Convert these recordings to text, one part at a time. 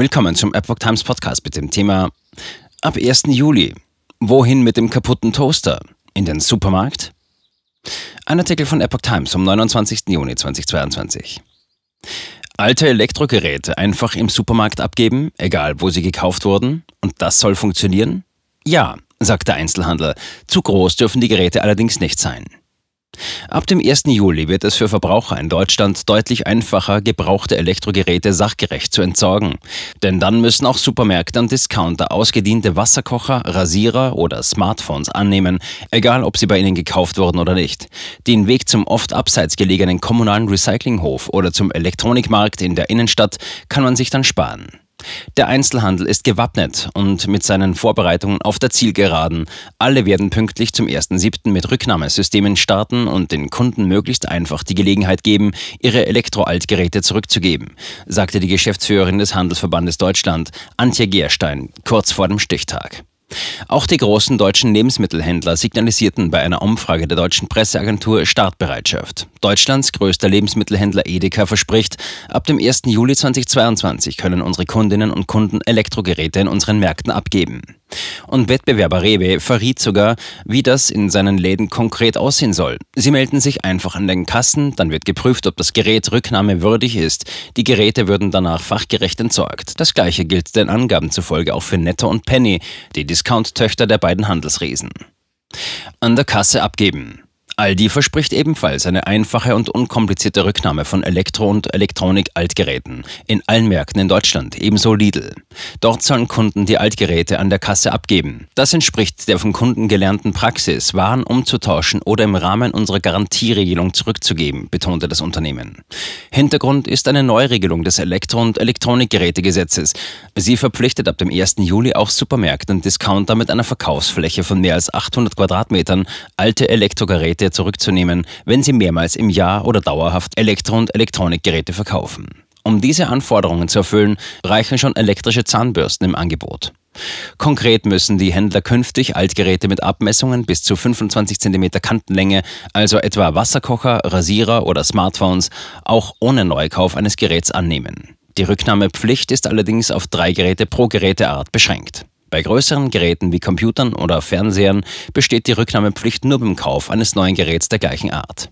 Willkommen zum Epoch Times Podcast mit dem Thema Ab 1. Juli. Wohin mit dem kaputten Toaster? In den Supermarkt? Ein Artikel von Epoch Times vom 29. Juni 2022. Alte Elektrogeräte einfach im Supermarkt abgeben, egal wo sie gekauft wurden, und das soll funktionieren? Ja, sagt der Einzelhandel. Zu groß dürfen die Geräte allerdings nicht sein. Ab dem 1. Juli wird es für Verbraucher in Deutschland deutlich einfacher, gebrauchte Elektrogeräte sachgerecht zu entsorgen. Denn dann müssen auch Supermärkte und Discounter ausgediente Wasserkocher, Rasierer oder Smartphones annehmen, egal ob sie bei ihnen gekauft wurden oder nicht. Den Weg zum oft abseits gelegenen kommunalen Recyclinghof oder zum Elektronikmarkt in der Innenstadt kann man sich dann sparen. Der Einzelhandel ist gewappnet und mit seinen Vorbereitungen auf der Zielgeraden. Alle werden pünktlich zum 1.7. mit Rücknahmesystemen starten und den Kunden möglichst einfach die Gelegenheit geben, ihre Elektroaltgeräte zurückzugeben, sagte die Geschäftsführerin des Handelsverbandes Deutschland, Antje Gerstein, kurz vor dem Stichtag. Auch die großen deutschen Lebensmittelhändler signalisierten bei einer Umfrage der deutschen Presseagentur Startbereitschaft. Deutschlands größter Lebensmittelhändler Edeka verspricht, ab dem 1. Juli 2022 können unsere Kundinnen und Kunden Elektrogeräte in unseren Märkten abgeben. Und Wettbewerber Rewe verriet sogar, wie das in seinen Läden konkret aussehen soll. Sie melden sich einfach an den Kassen, dann wird geprüft, ob das Gerät rücknahmewürdig ist. Die Geräte würden danach fachgerecht entsorgt. Das gleiche gilt den Angaben zufolge auch für Netto und Penny, die Discount-Töchter der beiden Handelsriesen. An der Kasse abgeben. Aldi verspricht ebenfalls eine einfache und unkomplizierte Rücknahme von Elektro- und Elektronik-Altgeräten in allen Märkten in Deutschland, ebenso Lidl. Dort sollen Kunden die Altgeräte an der Kasse abgeben. Das entspricht der von Kunden gelernten Praxis, Waren umzutauschen oder im Rahmen unserer Garantieregelung zurückzugeben, betonte das Unternehmen. Hintergrund ist eine Neuregelung des Elektro- und Elektronikgerätegesetzes. Sie verpflichtet ab dem 1. Juli auch Supermärkte und Discounter mit einer Verkaufsfläche von mehr als 800 Quadratmetern alte Elektrogeräte zurückzunehmen, wenn sie mehrmals im Jahr oder dauerhaft Elektro- und Elektronikgeräte verkaufen. Um diese Anforderungen zu erfüllen, reichen schon elektrische Zahnbürsten im Angebot. Konkret müssen die Händler künftig Altgeräte mit Abmessungen bis zu 25 cm Kantenlänge, also etwa Wasserkocher, Rasierer oder Smartphones, auch ohne Neukauf eines Geräts annehmen. Die Rücknahmepflicht ist allerdings auf drei Geräte pro Geräteart beschränkt. Bei größeren Geräten wie Computern oder Fernsehern besteht die Rücknahmepflicht nur beim Kauf eines neuen Geräts der gleichen Art.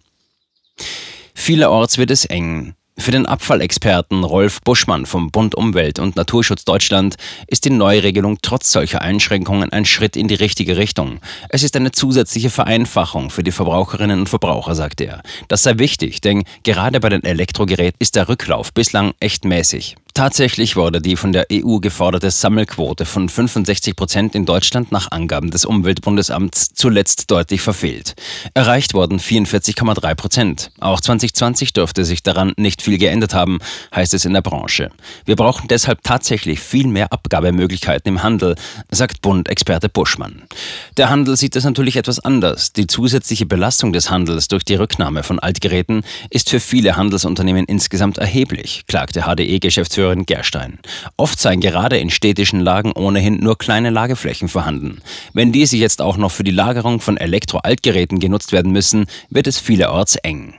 Vielerorts wird es eng. Für den Abfallexperten Rolf Buschmann vom Bund Umwelt und Naturschutz Deutschland ist die Neuregelung trotz solcher Einschränkungen ein Schritt in die richtige Richtung. Es ist eine zusätzliche Vereinfachung für die Verbraucherinnen und Verbraucher, sagt er. Das sei wichtig, denn gerade bei den Elektrogeräten ist der Rücklauf bislang echt mäßig. Tatsächlich wurde die von der EU geforderte Sammelquote von 65 Prozent in Deutschland nach Angaben des Umweltbundesamts zuletzt deutlich verfehlt. Erreicht wurden 44,3 Prozent. Auch 2020 dürfte sich daran nicht viel geändert haben, heißt es in der Branche. Wir brauchen deshalb tatsächlich viel mehr Abgabemöglichkeiten im Handel, sagt Bund-Experte Buschmann. Der Handel sieht es natürlich etwas anders. Die zusätzliche Belastung des Handels durch die Rücknahme von Altgeräten ist für viele Handelsunternehmen insgesamt erheblich, klagte HDE-Geschäftsführer Sören Gerstein. Oft seien gerade in städtischen Lagen ohnehin nur kleine Lageflächen vorhanden. Wenn diese jetzt auch noch für die Lagerung von Elektroaltgeräten genutzt werden müssen, wird es vielerorts eng.